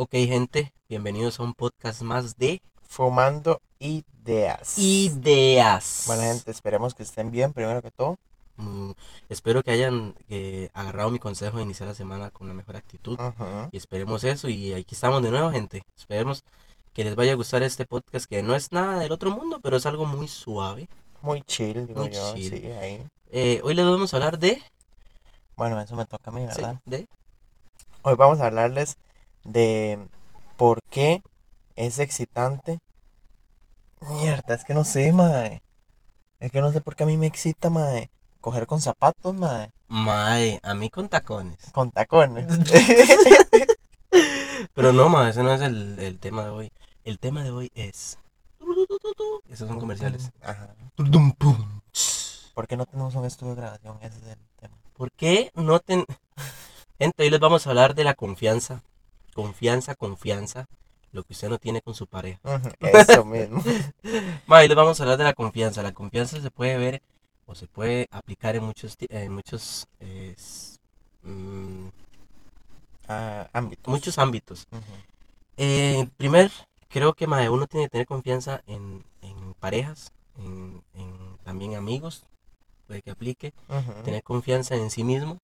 Ok, gente, bienvenidos a un podcast más de Fumando ideas. ideas. Bueno, gente, esperemos que estén bien, primero que todo. Mm, espero que hayan eh, agarrado mi consejo de iniciar la semana con la mejor actitud. Ajá. Y esperemos eso. Y aquí estamos de nuevo, gente. Esperemos que les vaya a gustar este podcast, que no es nada del otro mundo, pero es algo muy suave. Muy chill, digo Muy yo. chill. Sí, ahí. Eh, hoy les vamos a hablar de... Bueno, eso me toca a mí, sí, ¿verdad? de Hoy vamos a hablarles de por qué es excitante. Mierda, es que no sé, mae. Es que no sé por qué a mí me excita, mae. Coger con zapatos, mae. Mae, a mí con tacones. Con tacones. Pero no, mae, ese no es el, el tema de hoy. El tema de hoy es... Esos son comerciales. Ajá. ¿Por qué no tenemos un estudio de grabación? Ese es el tema. ¿Por qué no ten... Gente, hoy les vamos a hablar de la confianza. Confianza, confianza. Lo que usted no tiene con su pareja. Eso mismo. Ma, hoy les vamos a hablar de la confianza. La confianza se puede ver o se puede aplicar en muchos, en muchos, eh, mm, Ah, ámbitos. muchos ámbitos. Eh, primer, creo que ma, uno tiene que tener confianza en, en parejas, en, en también amigos, puede que aplique. Tener confianza en sí mismo,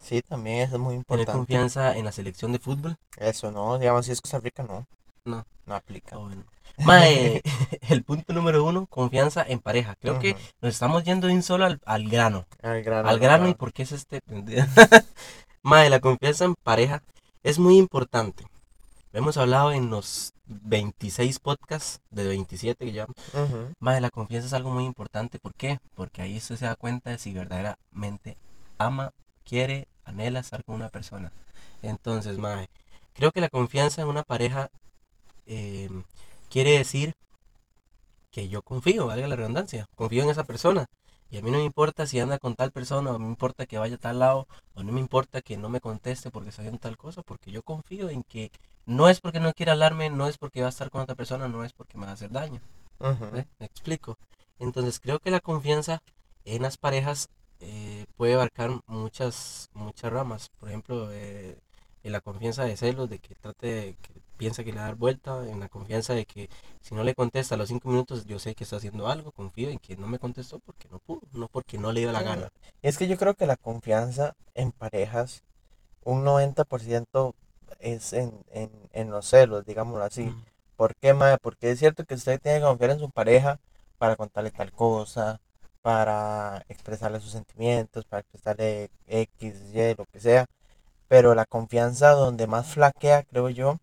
Sí, también eso es muy tener importante. confianza en la selección de fútbol. Eso no, digamos, si es Costa Rica, no. No. No aplica. Ah, bueno. Mae, el punto número uno, confianza en pareja. Creo que nos estamos yendo de un solo al, al grano. Al grano. Al grano y por qué es este. Mae, la confianza en pareja es muy importante. Lo hemos hablado en los 26 podcasts de 27 que llevamos. Mae, la confianza es algo muy importante. ¿Por qué? Porque ahí usted se da cuenta de si verdaderamente ama, quiere, anhela estar con una persona. Entonces, mae, creo que la confianza en una pareja eh, quiere decir que yo confío, valga la redundancia, confío en esa persona. Y a mí no me importa si anda con tal persona, o no me importa que vaya a tal lado, o no me importa que no me conteste porque está haciendo tal cosa, porque yo confío en que no es porque no quiera hablarme, no es porque va a estar con otra persona, no es porque me va a hacer daño. ¿Ve? Me explico. Entonces creo que la confianza en las parejas eh, puede abarcar muchas, muchas ramas. Por ejemplo, eh, en la confianza de celos, de que trate, de- que piensa que le va a dar vuelta, en la confianza de que si no le contesta a los cinco minutos, yo sé que está haciendo algo, confío en que no me contestó porque no pudo, no porque no le dio la gana. Es que yo creo que la confianza en parejas, un 90% es en, en, en los celos, digámoslo así. Mm, ¿Por qué, mae? Porque es cierto que usted tiene que confiar en su pareja para contarle tal cosa, para expresarle sus sentimientos, para expresarle X, Y, lo que sea. Pero la confianza donde más flaquea, creo yo,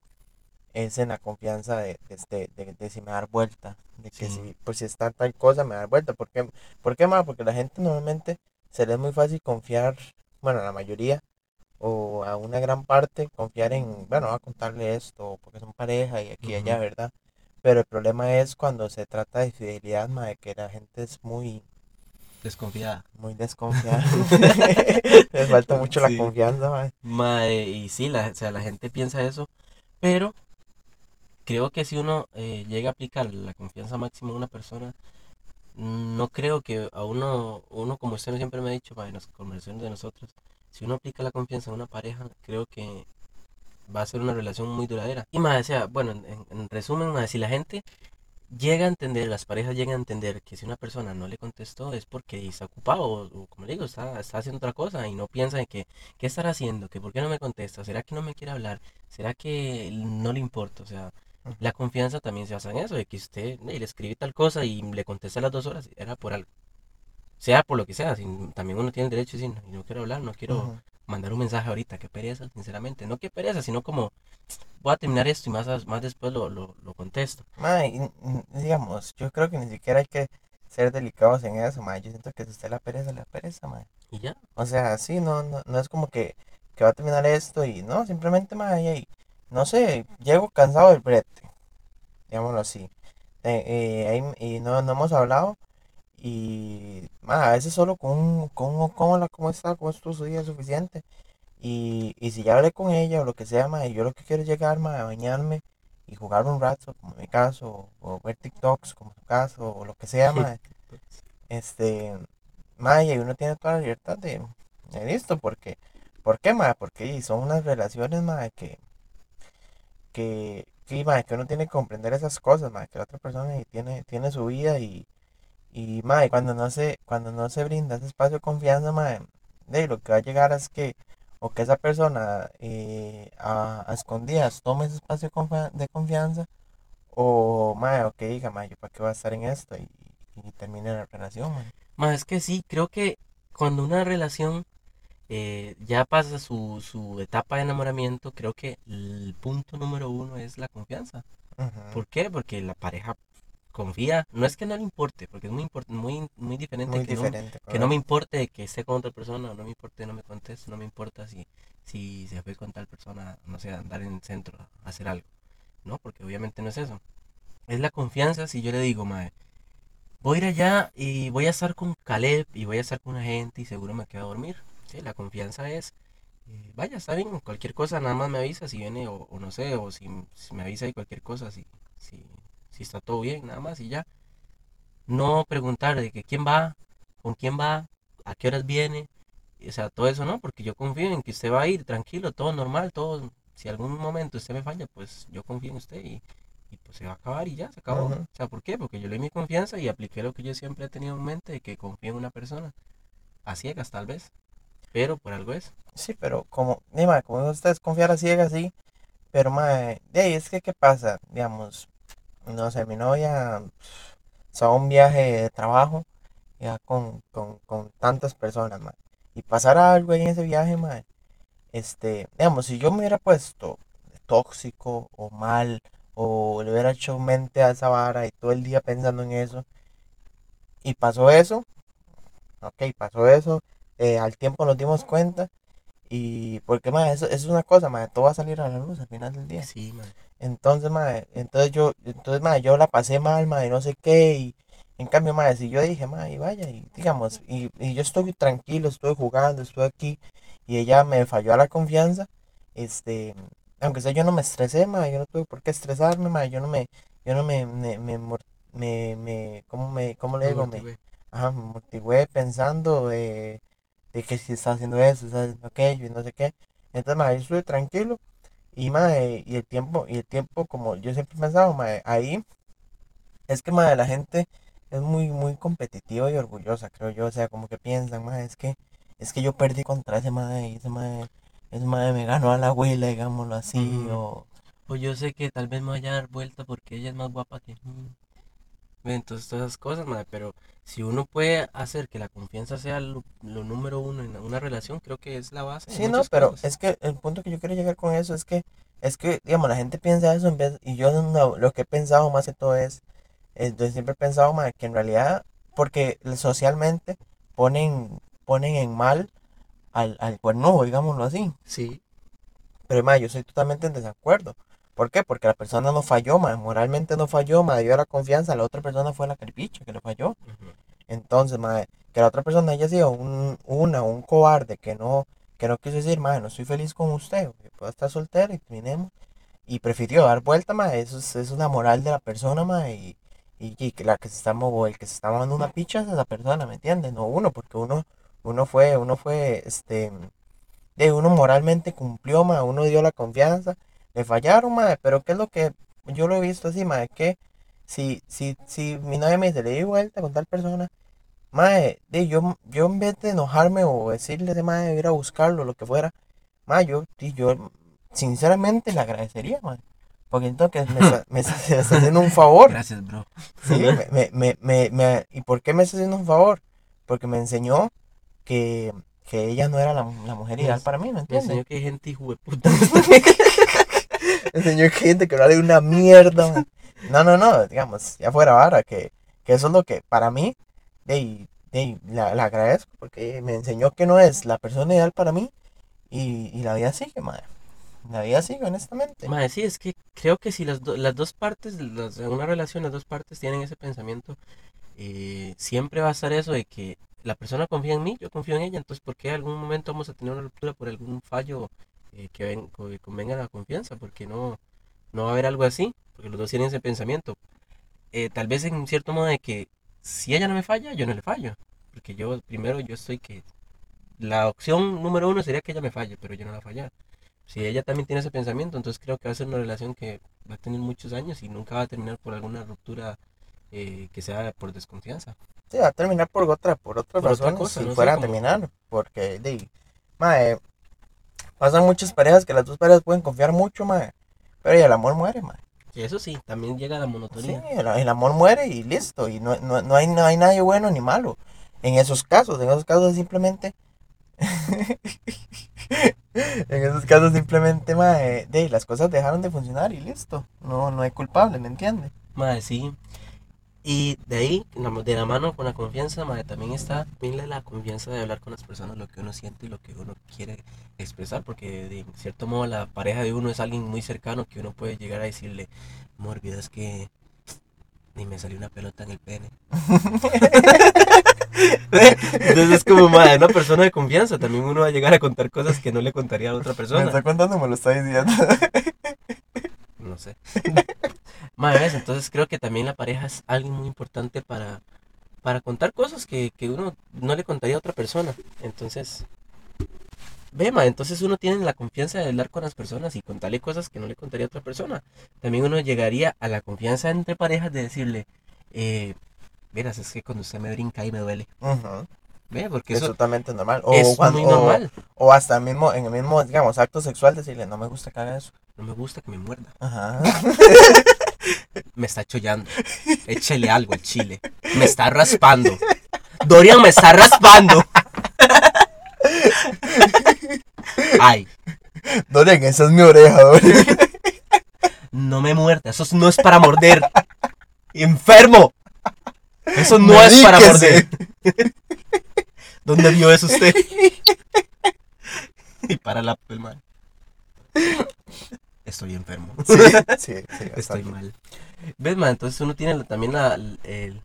es en la confianza de, de, este- de- de si me dar vuelta. De que Sí. si, pues si está tal cosa, me dar vuelta. ¿Por qué, ¿Por qué? Porque la gente normalmente se le es muy fácil confiar, bueno, a la mayoría, o a una gran parte, confiar en, bueno, a contarle esto, porque son pareja y aquí y allá. ¿verdad? Pero el problema es cuando se trata de fidelidad, mae, que la gente es muy, Desconfiada. muy desconfiada. Les falta mucho Sí. la confianza, mae. Mae, y sí, la, o sea, la gente piensa eso, pero creo que si uno eh, llega a aplicar la confianza máxima en una persona, no creo que a uno, uno como usted siempre me ha dicho, mae, en las conversaciones de nosotros, si uno aplica la confianza en una pareja, creo que va a ser una relación muy duradera. Y más, o sea, bueno, en, en- en resumen, mae, si la gente llega a entender, las parejas llegan a entender que si una persona no le contestó es porque está ocupado, o, o como le digo, está, está haciendo otra cosa y no piensa en que ¿Qué estará haciendo? ¿Que por qué no me contesta? ¿Será que no me quiere hablar? ¿Será que no le importa? O sea, la confianza también se basa en eso, de que usted le escribe tal cosa y le contesta a las dos horas, era por algo. Sea por lo que sea, también uno tiene el derecho de decir, no, no quiero hablar, no quiero mandar un mensaje ahorita, qué pereza, sinceramente. No que pereza, sino como, voy a terminar esto y más, a- más después lo, lo, lo contesto. Mae, y, mm, digamos, yo creo que ni siquiera hay que ser delicados en eso, mae. Yo siento que si usted la pereza, la pereza, mae. Y ya. O sea, sí, no, no, no es como que, que va a terminar esto y no, simplemente, mae, no sé, llego cansado del brete, digámoslo así. Eh, eh, ahí- y no, no hemos hablado y, mae, a veces solo con un, con un hola, ¿cómo está? ¿Cómo estuvo su día? es suficiente. Y, y si ya hablé con ella o lo que sea, mae, yo lo que quiero es llegar, mae, a bañarme y jugar un rato, como en mi caso, o ver TikToks, como en su caso, o lo que sea, mae. Este, mae, y uno tiene toda la libertad de, de listo, porque, ¿por qué, mae? Porque son unas relaciones, mae, que, que, que, mae, que uno tiene que comprender esas cosas, mae, que la otra persona tiene, tiene su vida y, y mae, cuando no se, cuando no se brinda ese espacio de confianza, mae, de lo que va a llegar es que o que esa persona eh, a, a escondidas tome ese espacio de, confianza o mae, o que diga, mae, yo para qué voy a estar en esto y, y termine la relación, mae. Ma, es que sí, creo que cuando una relación eh, ya pasa su, su etapa de enamoramiento, creo que el punto número uno es la confianza. Ujú, ¿Por qué? Porque la pareja confía. No es que no le importe, porque es muy muy, muy diferente Muy que no, diferente, que no me importe que esté con otra persona, no me importe no me conteste, no me importa si, si se fue con tal persona, no sé, andar en el centro a hacer algo. No, porque obviamente no es eso. Es la confianza si yo le digo, mae, voy a ir allá y voy a estar con Caleb y voy a estar con una gente y seguro me quedo a dormir. Sí, la confianza es, eh, vaya, está bien, cualquier cosa nada más me avisa si viene o, o no sé, o si, si me avisa y cualquier cosa, si, si, si está todo bien, nada más y ya. No preguntar de que quién va, con quién va, a qué horas viene, o sea, todo eso no, porque yo confío en que usted va a ir tranquilo, todo normal, todo, si algún momento usted me falla, pues yo confío en usted y, y pues se va a acabar y ya, se acabó. O sea, ¿por qué? Porque yo le di mi confianza y apliqué lo que yo siempre he tenido en mente, de que confío en una persona, a ciegas tal vez, pero por algo es. Sí, pero como, de, mae, como ustedes confiar a ciegas, sí, pero mae, de ahí es que, ¿qué pasa? Digamos, no sé, mi novia se va a un viaje de trabajo ya con, con, con tantas personas, mae, y pasara algo ahí en ese viaje, mae, este, digamos, si yo me hubiera puesto tóxico o mal, o le hubiera hecho mente a esa vara y todo el día pensando en eso, y pasó eso, ok, pasó eso, eh, al tiempo nos dimos cuenta, y porque, mae, eso, eso es una cosa, mae, todo va a salir a la luz al final del día. Sí, man. Entonces, mae, entonces yo, entonces, mae, yo la pasé mal, mae, no sé qué, y en cambio, mae, si yo dije, mae, vaya, y digamos, y, y yo estoy tranquilo, estoy jugando, estoy aquí, y ella me falló a la confianza, este, aunque sea yo no me estresé, mae, yo no tuve por qué estresarme, mae, yo no me, yo no me, me, me, me, me, ¿cómo me, cómo le digo? Me, ajá, me motivé pensando de, de que si está haciendo eso, está haciendo aquello, y no sé qué, entonces, mae, yo estuve tranquilo, y mae, y el tiempo, y el tiempo, como yo siempre he pensado, mae, ahí es que mae, la gente es muy, muy competitiva y orgullosa, creo yo. O sea, como que piensan, mae, es que, es que yo perdí contra ese mae, y ese mae, ese mae me ganó a la abuela, digámoslo así, o O yo sé que tal vez me vaya a dar vuelta porque ella es más guapa que mí. Todas esas cosas, madre, pero si uno puede hacer que la confianza sea lo, lo número uno en una relación, creo que es la base Sí, no, pero cosas. es que el punto que yo quiero llegar con eso es que, es que, digamos, la gente piensa eso en vez, y yo no- lo que he pensado más que todo es, eh, yo siempre he pensado, que en realidad, porque socialmente ponen, ponen en mal al, al cuernudo, digámoslo así. Sí, Pero, ma, yo soy totalmente en desacuerdo. ¿Por qué? Porque la persona no falló, ma, moralmente no falló, ma, dio la confianza, la otra persona fue la carpicha que le falló. Entonces, que la otra persona haya sido un, una, un cobarde que no, que no quiso decir, ma, no estoy feliz con usted, puedo estar soltero y terminemos. Y prefirió dar vuelta, ma, eso es, es una moral de la persona, ma, y, y, la que se está, o el que se está mandando una picha es esa persona, ¿me entiendes? No uno, porque uno, uno fue, uno fue, este, de uno moralmente cumplió, ma, uno dio la confianza, le fallaron, ma, pero ¿qué es lo que yo lo he visto así, ma? Que si, si, si mi novia me dice, le di vuelta con tal persona, ma, de yo, yo en vez de enojarme o decirle de ma, ir a buscarlo, lo que fuera, ma, yo, yo sinceramente le agradecería, ma, porque entonces me está, me está- me está haciendo un favor, Gracias, bro. sí, me, me, me, me, ¿y por qué me está haciendo un favor? Porque me enseñó que, que ella no era la, la mujer ideal para mí, ¿me Me entiendes? enseñó que hay gente hijo de puta. Enseñó que gente que vale una mierda. No, no, no, digamos, ya fuera vara, que, que eso es lo que para mí, de, de, la, la agradezco, porque me enseñó que no es la persona ideal para mí y, y la vida sigue, madre. La vida sigue, honestamente. Madre, sí, es que creo que si las, do- las dos partes, una relación, las dos partes tienen ese pensamiento, eh, siempre va a estar eso de que la persona confía en mí, yo confío en ella, entonces ¿por qué en algún momento vamos a tener una ruptura por algún fallo eh, que, ven- que convenga la confianza? Porque no, no va a haber algo así, porque los dos tienen ese pensamiento. Eh, tal vez en cierto modo de que si ella no me falla, yo no le fallo, porque yo primero yo estoy que la opción número uno sería que ella me falle, pero yo no la fallar. si ella también tiene ese pensamiento, entonces creo que va a ser una relación que va a tener muchos años y nunca va a terminar por alguna ruptura eh, que sea por desconfianza. Sí, va a terminar por otra, por otra Por otra razón cosa, si no fuera a terminar. Porque, de, mae, pasan muchas parejas que las dos parejas pueden confiar mucho, mae. Pero y el amor muere, mae. Y eso sí, también llega la Sí, monotonía. el, el amor muere y listo. Y no, no, no, hay, no hay nadie bueno ni malo. En esos casos, en esos casos simplemente. en esos casos simplemente, mae, de, las cosas dejaron de funcionar y listo. No, no hay culpable, ¿me entiende? Madre, sí. Y de ahí, de la mano con la confianza, madre, también está bien la confianza de hablar con las personas lo que uno siente y lo que uno quiere expresar, porque de cierto modo la pareja de uno es alguien muy cercano que uno puede llegar a decirle, amor, es que ni me salió una pelota en el pene. Entonces es como, madre, una persona de confianza, también uno va a llegar a contar cosas que no le contaría a otra Me persona. está contando, me lo está diciendo. No sé. Madre, entonces creo que también la pareja es alguien muy importante para, para contar cosas que, que uno no le contaría a otra persona. Entonces, ve, ma, entonces uno tiene la confianza de hablar con las personas y contarle cosas que no le contaría a otra persona. También uno llegaría a la confianza entre parejas de decirle, eh, verás, es que cuando usted me brinca ahí me duele. Ve, porque Es eso totalmente normal. O, es cuando- muy o- normal. o hasta mismo, en el mismo, digamos, acto sexual, decirle, no me gusta que haga eso. No me gusta que me muerda. Ajá. Me está chollando. Échele algo al chile. Me está raspando. Dorian me está raspando. Ay, Dorian, esa es mi oreja, Dorian. no me muerda. Eso no es para morder. Enfermo. Eso no es para morder. ¿Dónde vio eso usted? y para la el man. Estoy enfermo. Sí, sí, sí. Estoy mal. ¿Ves, man? Entonces uno tiene también la, el, el,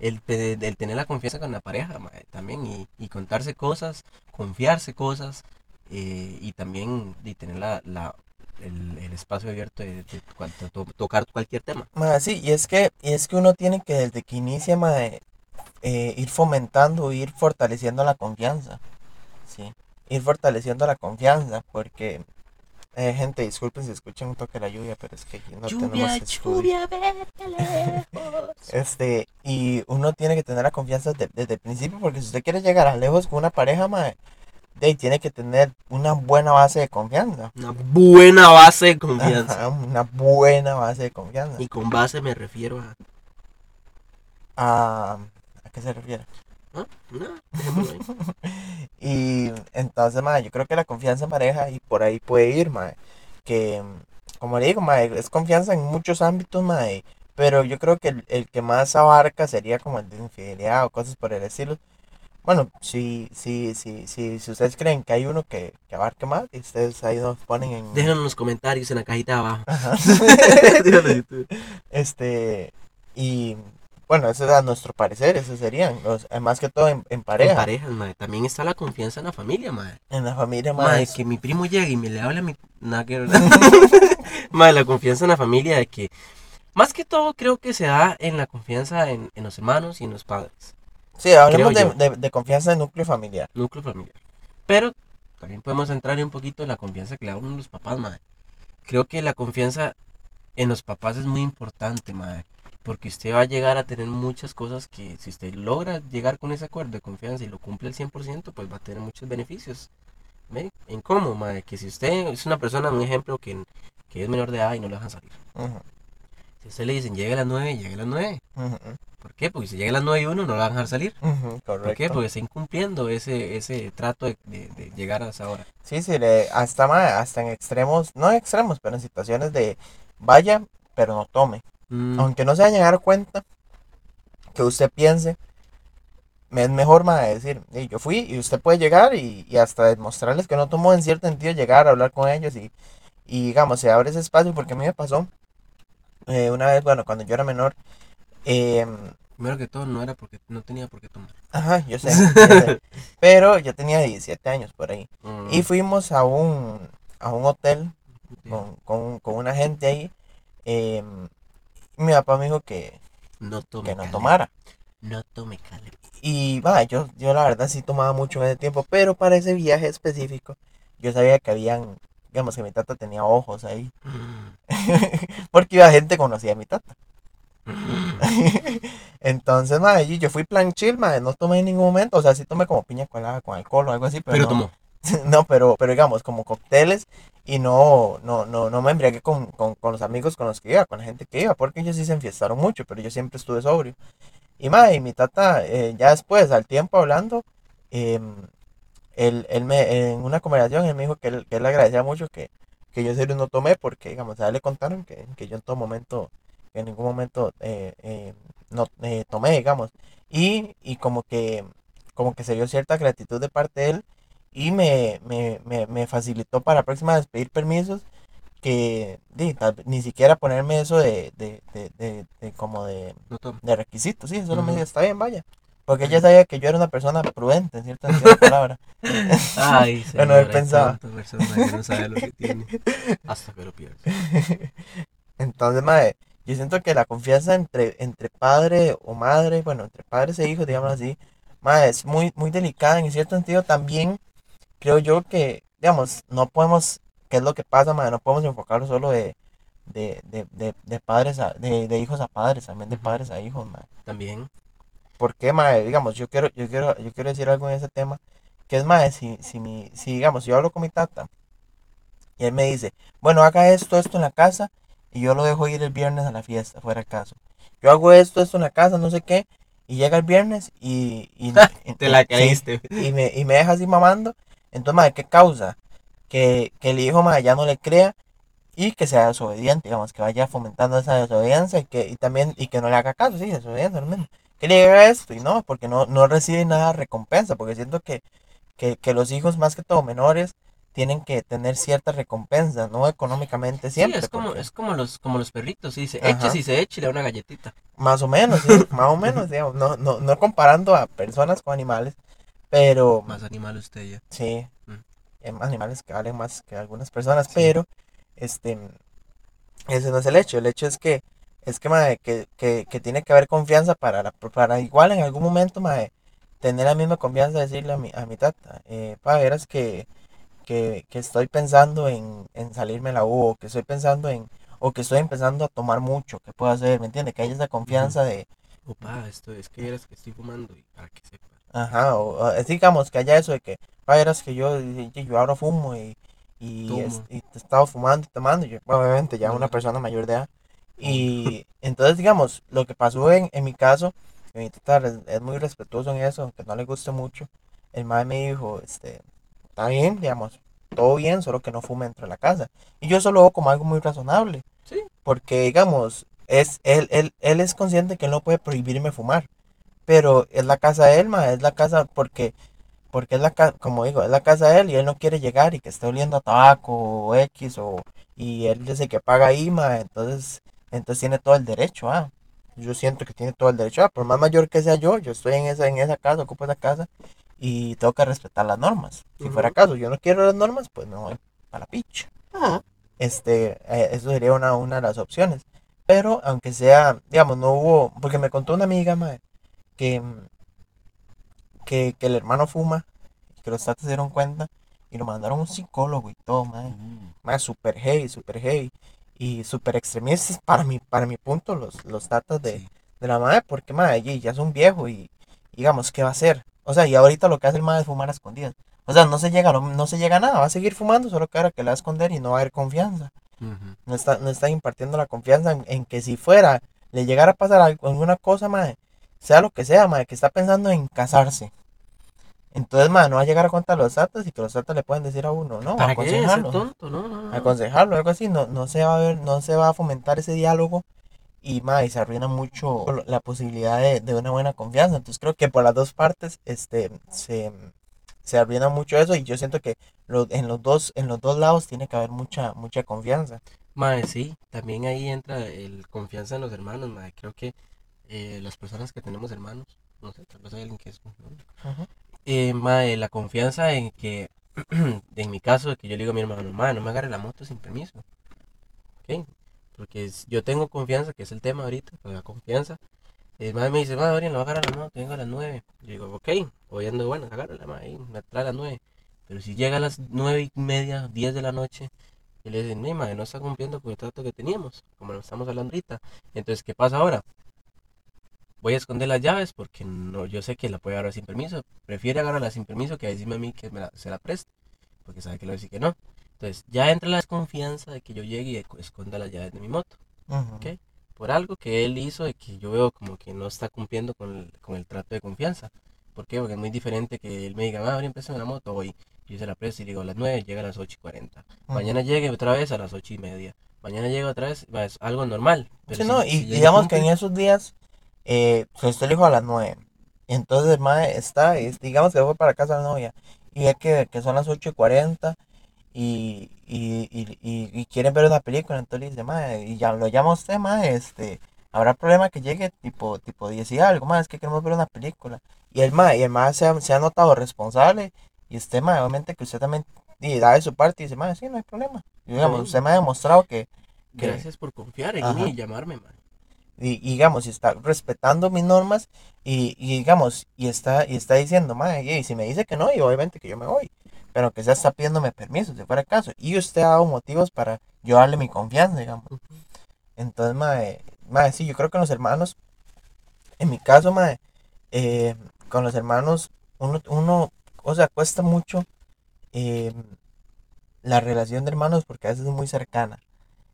el te- el tener la confianza con la pareja, ma, también, y, contarse cosas, confiarse cosas, eh, y también y tener la, la, el, el espacio abierto de, de tocar cualquier tema. Ma, sí, y es que, y es que uno tiene que desde que inicia, ma, eh, eh, ir fomentando, ir fortaleciendo la confianza. Sí, ir fortaleciendo la confianza, porque, eh, gente, disculpen si escuchan un toque de la lluvia, pero es que aquí no tenemos estudio. vete lejos. Este, y uno tiene que tener la confianza de- desde el principio, porque si usted quiere llegar a lejos con una pareja, ma, de ahí tiene que tener una buena base de confianza. Una buena base de confianza. Ajá, una buena base de confianza. Y con base me refiero a... ¿A, ¿a qué se refiere? ¿Ah? No. Y entonces, ma, yo creo que la confianza en pareja y por ahí puede ir, ma, que como le digo, ma, es confianza en muchos ámbitos, ma, y- pero yo creo que el, el que más abarca sería como el de infidelidad o cosas por el estilo. Bueno, si, si, si, si, si ustedes creen que hay uno que, que abarque más, y ustedes ahí nos ponen en... Déjenlo en los comentarios en la cajita abajo. Ajá. Este, y bueno, ese es a nuestro parecer, esos serían, los, eh, más que todo en, en pareja, En parejas, madre. También está la confianza en la familia, madre. en la familia Madre, más. que mi primo llegue y me le hable a mi... Nada que. Madre, la confianza en la familia de que... Más que todo creo que se da en la confianza en, en los hermanos y en los padres. Sí, hablemos de, de confianza en núcleo familiar. Núcleo familiar. Pero también podemos entrar un poquito en la confianza que le da uno a los papás, madre. Creo que la confianza en los papás es muy importante, madre. Porque usted va a llegar a tener muchas cosas que si usted logra llegar con ese acuerdo de confianza y lo cumple al 100%, pues va a tener muchos beneficios. ¿Ve? ¿En cómo, madre? Que si usted es una persona, un ejemplo, que, que es menor de edad y no le dejan salir. Si usted le dicen, llegue a las 9, llegue a las 9. ujú, ¿Por qué? Porque si llega a las 9 y uno no lo van a dejar salir. ujú, ¿Por qué? Porque está incumpliendo ese, ese trato de, de- de llegar a esa hora. Sí, sí, le- hasta, hasta en extremos, no en extremos, pero en situaciones de vaya, pero no tome. Mm, Aunque no se vayan a dar cuenta que usted piense, me es mejor ma, decir, "Ey, yo fui y usted puede llegar y, y hasta demostrarles que no tomó en cierto sentido llegar a hablar con ellos y, y digamos, se abre ese espacio porque a mí me pasó eh, una vez, bueno, cuando yo era menor, em, Primero que todo, no era porque no tenía por qué tomar. Ajá, yo sé, yo sé. Pero yo tenía 17 años por ahí. Mm, Y fuimos a un, a un hotel con, con, con una gente ahí. em, mi papá me dijo que, no tome que no cale. tomara. No tome cale. Y va, yo, yo la verdad sí tomaba mucho en ese tiempo, pero para ese viaje específico yo sabía que habían digamos que mi tata tenía ojos ahí. Porque iba gente conocía a mi tata. Entonces, madre, yo fui plan chill, madre, no tomé en ningún momento, o sea, sí tomé como piña colada con alcohol o algo así, pero, Pero no, tomó. no, pero, pero digamos, como cócteles y no, no, no, no me embriagué con, con, con los amigos con los que iba, con la gente que iba, porque ellos sí se enfiestaron mucho, pero yo siempre estuve sobrio. Y madre, y mi tata, eh, ya después, al tiempo hablando, em, me, en una conversación, él me dijo que él, que él agradecía mucho que, que yo en serio no tomé, porque, digamos, a él le contaron que, que yo en todo momento, en ningún momento eh, eh, no tomé, digamos. Y, y como que, como que se dio cierta gratitud de parte de él y me, me, me, me facilitó para la próxima vez pedir permisos que di, tal vez ni siquiera ponerme eso de, de, de, de- como de, requisitos, sí, solo me Ujú. decía, está bien, vaya. Porque ella sabía que yo era una persona prudente, en cierta, en cierta palabra. Ay, Bueno, él pensaba. persona que no sabe lo que tiene. Hasta que lo pierde. Entonces, madre, yo siento que la confianza entre, entre padre o madre, bueno, entre padres e hijos, digamos así, madre, es muy, muy delicada en cierto sentido también. Creo yo que, digamos, no podemos, ¿qué es lo que pasa, madre? No podemos enfocarlo solo de, de, de, de, de padres a, de, de hijos a padres, también de padres a hijos, madre. También. ¿Por qué, madre? Digamos, yo quiero, yo quiero, yo quiero decir algo en ese tema, que es, madre, si, si, mi, si, digamos, yo hablo con mi tata y él me dice, bueno, haga esto, esto en la casa, y yo lo dejo ir el viernes a la fiesta, fuera caso. Yo hago esto, esto en la casa, no sé qué, y llega el viernes y... Te la sí, caíste. y, me, y me deja así mamando. Entonces, madre, ¿qué causa? Que, que el hijo, madre, ya no le crea y que sea desobediente, digamos, que vaya fomentando esa desobediencia y que y también y que no le haga caso, sí, desobediencia, lo mismo. Que le haga esto y no, porque no, no recibe nada de recompensa, porque siento que, que, que los hijos, más que todo menores, tienen que tener cierta recompensa, no económicamente siempre. sí, es como, porque- es como los, como los perritos. Sí, se eche, si se eche, le da una galletita. Más o menos, sí, más o menos, digamos, no, no, no comparando a personas con animales, pero Más animal usted ya. sí, Mm. hay más animales que valen más que algunas personas, Sí. pero este ese no es el hecho, el hecho es que es que, mae, que, que, que tiene que haber confianza para, la- para igual en algún momento tener la misma confianza de decirle a mi, a mi tata, eh, pa, verás que, que, que estoy pensando en, en salirme la U, o que estoy pensando en, o que estoy empezando a tomar mucho, que puedo hacer, ¿me entiende? Que haya esa confianza de, Opa, esto es que eras que estoy fumando y para que sepa. Ajá, o, digamos que haya eso de que, pa, verás que yo, yo ahora fumo y, y, es- y te he estado fumando y tomando, yo, obviamente ya una persona mayor de edad. Y entonces, digamos, lo que pasó en, en mi caso, mi tata es, es muy respetuoso en eso, aunque no le guste mucho, el madre me dijo, este, está bien, digamos, todo bien, solo que no fume dentro de la casa. Y yo eso lo veo como algo muy razonable, Sí. porque, digamos, es, él, él, él es consciente que él no puede prohibirme fumar, pero es la casa de él, ma, es la casa porque, porque es la casa, como digo, es la casa de él y él no quiere llegar y que esté oliendo a tabaco o X o, y él dice que paga ahí, ma, entonces, entonces tiene todo el derecho, ah. Yo siento que tiene todo el derecho, ah, por más mayor que sea yo, yo estoy en esa, en esa casa, ocupo esa casa y tengo que respetar las normas. Si fuera caso, yo no quiero las normas, pues me voy para la picha este, eh, eso sería una, una de las opciones. Pero aunque sea, digamos, no hubo, porque me contó una amiga, mae, que, mm, que, que el hermano fuma, y que los tatas se dieron cuenta y lo mandaron a un psicólogo y todo, mae, mae, super heavy, super heavy y super extremistas para mi, para mi punto los, los tatas de, Sí. de la madre, porque mae, ya ya es un viejo y digamos, ¿qué va a hacer? O sea, y ahorita lo que hace el madre es fumar a escondidas. O sea, no se llega, a lo- no se llega a nada, va a seguir fumando, solo que ahora que le va a esconder y no va a haber confianza. No está, no está impartiendo la confianza en, en que si fuera, le llegara a pasar algo, alguna cosa, madre, sea lo que sea, madre, que está pensando en casarse. Entonces, madre, no va a llegar a contar los datos y que los datos le pueden decir a uno, no, ¿Para qué? Aconsejarlo. tonto, no, no, no. Aconsejarlo, algo así, no, no se va a ver, no se va a fomentar ese diálogo y, madre, se arruina mucho la posibilidad de, de una buena confianza. Entonces creo que por las dos partes, este, se, se arruina mucho eso y yo siento que lo- en los dos, en los dos lados tiene que haber mucha, mucha confianza. Mae, sí, también ahí entra el confianza en los hermanos, mae. Creo que eh, las personas que tenemos hermanos, no sé, tal vez hay alguien que es... ¿no? Eh, mae, la confianza en que, en mi caso, que yo le digo a mi hermano, mae, no me agarre la moto sin permiso. ¿Ok? Porque es- yo tengo confianza, que es el tema ahorita, con la confianza. El mae me dice, mae, Orián, no agarra la moto, vengo a las 9. Yo digo, ok, hoy ando de buenas, agárrala, mae, me trae a las 9. Pero si llega a las nueve y media, 10 de la noche, y le dicen, no, no está cumpliendo con el trato que teníamos, como lo estamos hablando ahorita. Entonces, ¿qué pasa ahora? Voy a esconder las llaves porque no, yo sé que la puede agarrar sin permiso. Prefiere agarrarla sin permiso que decirme a mí que me la, se la preste, porque sabe que le voy a decir que no. Entonces, ya entra la desconfianza de que yo llegue y esconda las llaves de mi moto. ¿Ok? Por algo que él hizo y que yo veo como que no está cumpliendo con el, con el trato de confianza. ¿Por qué? Porque es muy diferente que él me diga, ah, ahora en la moto hoy. Yo se la presto y digo a las 9, llega a las 8 y 40. Mañana llegue otra vez a las 8 y media. Mañana llega otra vez, es algo normal. Pero sí, no, y digamos que en esos días, eh, pues le dijo a las 9. Entonces el mae está, digamos que fue para casa de la novia. Y es que, que son las 8 y 40 y, y, y, y, quieren ver una película. Entonces le dice, mae, y ya lo llama usted, mae, este, habrá problema que llegue tipo, tipo 10 y algo, más es que queremos ver una película. Y el mae, y el mae se ha, se ha notado responsable y este mae, obviamente que usted también y da de su parte y dice, mae, sí, no hay problema. Y, digamos, usted me ha demostrado que, Gracias por confiar en mí y llamarme, mae. Y, digamos, y está respetando mis normas y, y, digamos, y está, y está diciendo, mae, y si me dice que no, y obviamente que yo me voy. Pero que ya está pidiéndome permiso, si fuera el caso. Y usted ha dado motivos para yo darle mi confianza, digamos. Entonces, mae, mae, sí, yo creo que los hermanos, en mi caso, mae, eh, con los hermanos, uno, uno o sea, cuesta mucho em, la relación de hermanos porque a veces es muy cercana.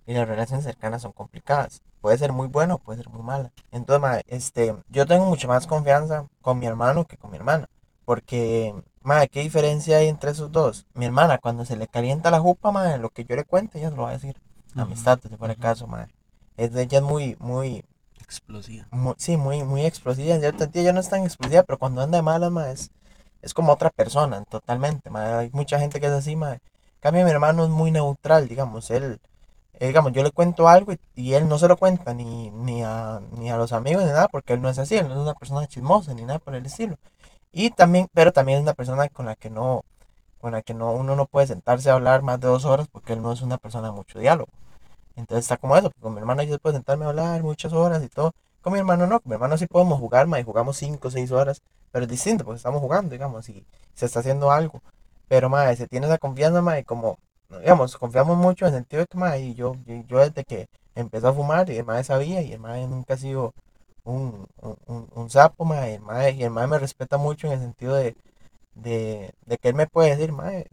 Y las relaciones cercanas son complicadas. Puede ser muy bueno, puede ser muy mala. Entonces, este, yo tengo mucha más confianza con mi hermano que con mi hermana. Porque, madre, ¿qué diferencia hay entre esos dos? Mi hermana, cuando se le calienta la jupa, madre, lo que yo le cuento, ella se lo va a decir. Amistad, si fuera el caso, madre. Es, ella es muy, muy... Explosiva. sí, muy, muy explosiva. En cierto sentido, ella no es tan explosiva, pero cuando anda de malas, madre, es es como otra persona, totalmente. Hay mucha gente que es así, madre. Cambio, mi hermano es muy neutral, digamos. Él, digamos, yo le cuento algo y, él no se lo cuenta ni, ni, a, ni a los amigos ni nada, porque él no es así, él no es una persona chismosa ni nada por el estilo. Y también, pero también es una persona con la que no, con la que no, uno no puede sentarse a hablar más de dos horas porque él no es una persona de mucho diálogo. Entonces está como eso, con mi hermano yo puedo sentarme a hablar muchas horas y todo. Con mi hermano no, con mi hermano sí podemos jugar, más y jugamos cinco o seis horas pero es distinto, porque estamos jugando, digamos, y se está haciendo algo. Pero, madre, se tiene esa confianza, madre, como, digamos, confiamos mucho en el sentido de que, madre, yo, yo desde que empezó a fumar, y el madre sabía, y el madre nunca ha sido un, un, un sapo, madre, el madre, y el madre me respeta mucho en el sentido de, de, de que él me puede decir, madre,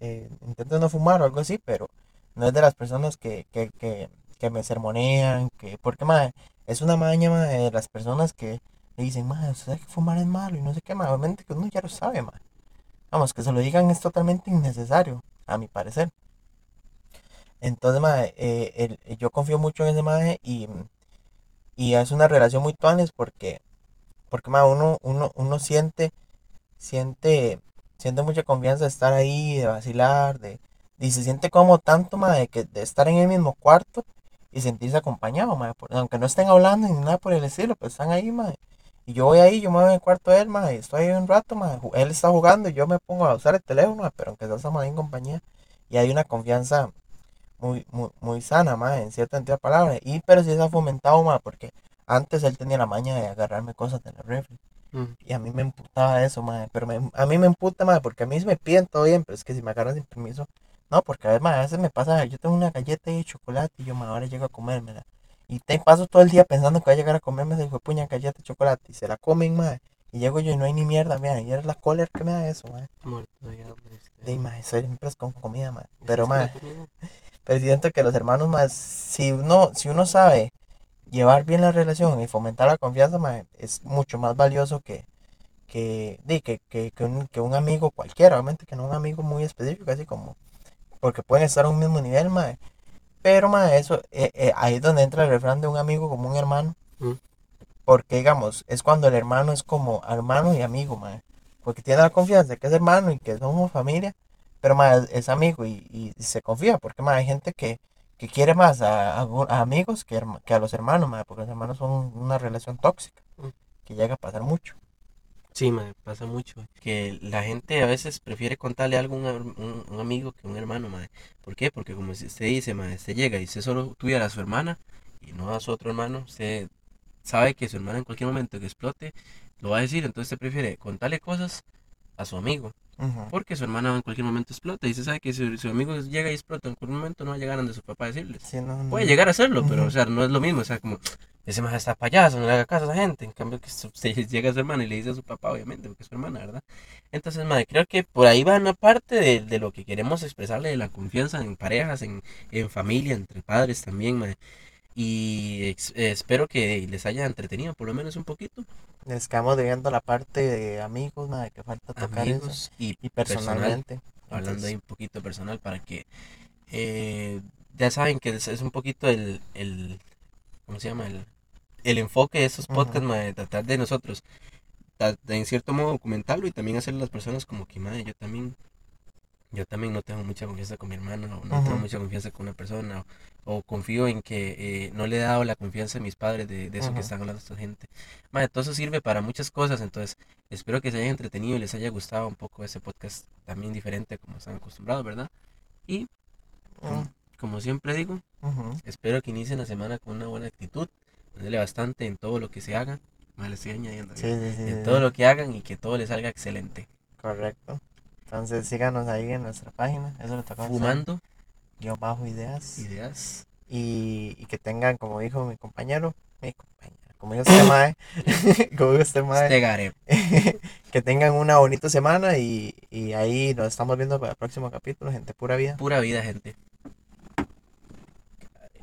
eh, intento no fumar o algo así, pero no es de las personas que, que, que, que me sermonean, que, porque, madre, es una maña, madre, de las personas que le dicen, madre, ¿sabes que fumar es malo? Y no sé qué, más. Obviamente que uno ya lo sabe, madre. Vamos, que se lo digan es totalmente innecesario, a mi parecer. Entonces, madre, eh, yo confío mucho en ese madre y, y es una relación muy tuanes porque, porque madre, uno, uno, uno siente, siente, siente mucha confianza de estar ahí, de vacilar, de, y se siente como tanto, madre, que de estar en el mismo cuarto y sentirse acompañado, aunque no estén hablando ni nada por el estilo, pues están ahí, madre. Y yo voy ahí, yo me voy en el cuarto de él, ma, y estoy ahí un rato, ma, él está jugando y yo me pongo a usar el teléfono, pero aunque estamos ahí en compañía, y hay una confianza muy, muy, muy sana, ma, en cierta cantidad de palabras. Y pero sí se ha fomentado, ma, porque antes él tenía la maña de agarrarme cosas de la refri. Mm. Y a mí me emputaba eso, ma, pero a mí me emputa, ma, porque a mí se me piden todo bien, pero es que si me agarran sin permiso, no, porque a veces, a veces me pasa, yo tengo una galleta de chocolate y yo, ma, ahora llego a comérmela. Y te paso todo el día pensando que va a llegar a comerme ese hijo de puña galleta de chocolate. Y se la comen, madre. Y llego yo y no hay ni mierda, mira. Y es la cólera que me da eso, madre. Muerto De madre, siempre es con comida, madre. Pero, madre. Pero siento que los hermanos, más si uno, si uno sabe llevar bien la relación y fomentar la confianza, madre, es mucho más valioso que, que, que, que, que, un, que un amigo cualquiera. Obviamente que no un amigo muy específico, así como. Porque pueden estar a un mismo nivel, madre pero, ma, eso, eh, eh, ahí es donde entra el refrán de un amigo como un hermano. Mm. Porque, digamos, es cuando el hermano es como hermano y amigo, ma. Porque tiene la confianza de que es hermano y que somos familia. Pero, ma, es, amigo y, se confía. Porque, ma, hay gente que, quiere más a, amigos que, que, a los hermanos, ma. Porque los hermanos son una relación tóxica. Mm. Que llega a pasar mucho. Sí, me pasa mucho. Que la gente a veces prefiere contarle algo a un, un, amigo que a un hermano, madre. ¿Por qué? Porque como usted dice, madre, usted llega y usted solo tuviera a su hermana y no a su otro hermano, usted sabe que su hermana en cualquier momento que explote lo va a decir, entonces usted prefiere contarle cosas a su amigo. Porque su hermana en cualquier momento explota. Y se sabe que si su amigo llega y explota en cualquier momento, no va a llegar donde su papá a decirles. Sí, no, no. Puede llegar a hacerlo, pero, o sea, no es lo mismo. O sea, como, ese más está payaso, no le haga caso a esa gente. En cambio, que se llega a su hermana y le dice a su papá, obviamente, porque es su hermana, ¿verdad? Entonces, madre, creo que por ahí va una parte de, de lo que queremos expresarle de la confianza en parejas, en, en familia, entre padres también, madre. Y ex- eh, espero que les haya entretenido, por lo menos un poquito. Les quedamos debiendo la parte de amigos, madre, que falta tocar eso. Amigos y Y personal, personalmente. hablando Entonces, ahí un poquito personal para que eh, ya saben que es, es un poquito el, el ¿cómo se llama? El, el enfoque de estos podcasts, mae, de tratar de nosotros, de en cierto modo documentarlo y también hacerle a las personas como que, madre, yo también, yo también no tengo mucha confianza con mi hermano, o no tengo mucha confianza con una persona, o, o confío en que eh, no le he dado la confianza a mis padres de, de eso que Ujú. están hablando esta gente. Madre, todo eso sirve para muchas cosas, entonces espero que se hayan entretenido y les haya gustado un poco ese podcast también diferente como están acostumbrados, ¿verdad? Y como, como siempre digo, espero que inicien la semana con una buena actitud, ponerle bastante en todo lo que se haga, más le estoy añadiendo, Sí, sí, sí, en todo lo que hagan y que todo les salga excelente. Correcto. Entonces síganos ahí en nuestra página. Eso lo tocamos. Fumando Guión bajo ideas. ideas. Y, y que tengan, como dijo mi compañero, mi compañero, como dijo este mae, como dijo este mae, Este gare. que tengan una bonita semana y, y ahí nos estamos viendo para el próximo capítulo, gente pura vida. Pura vida, gente.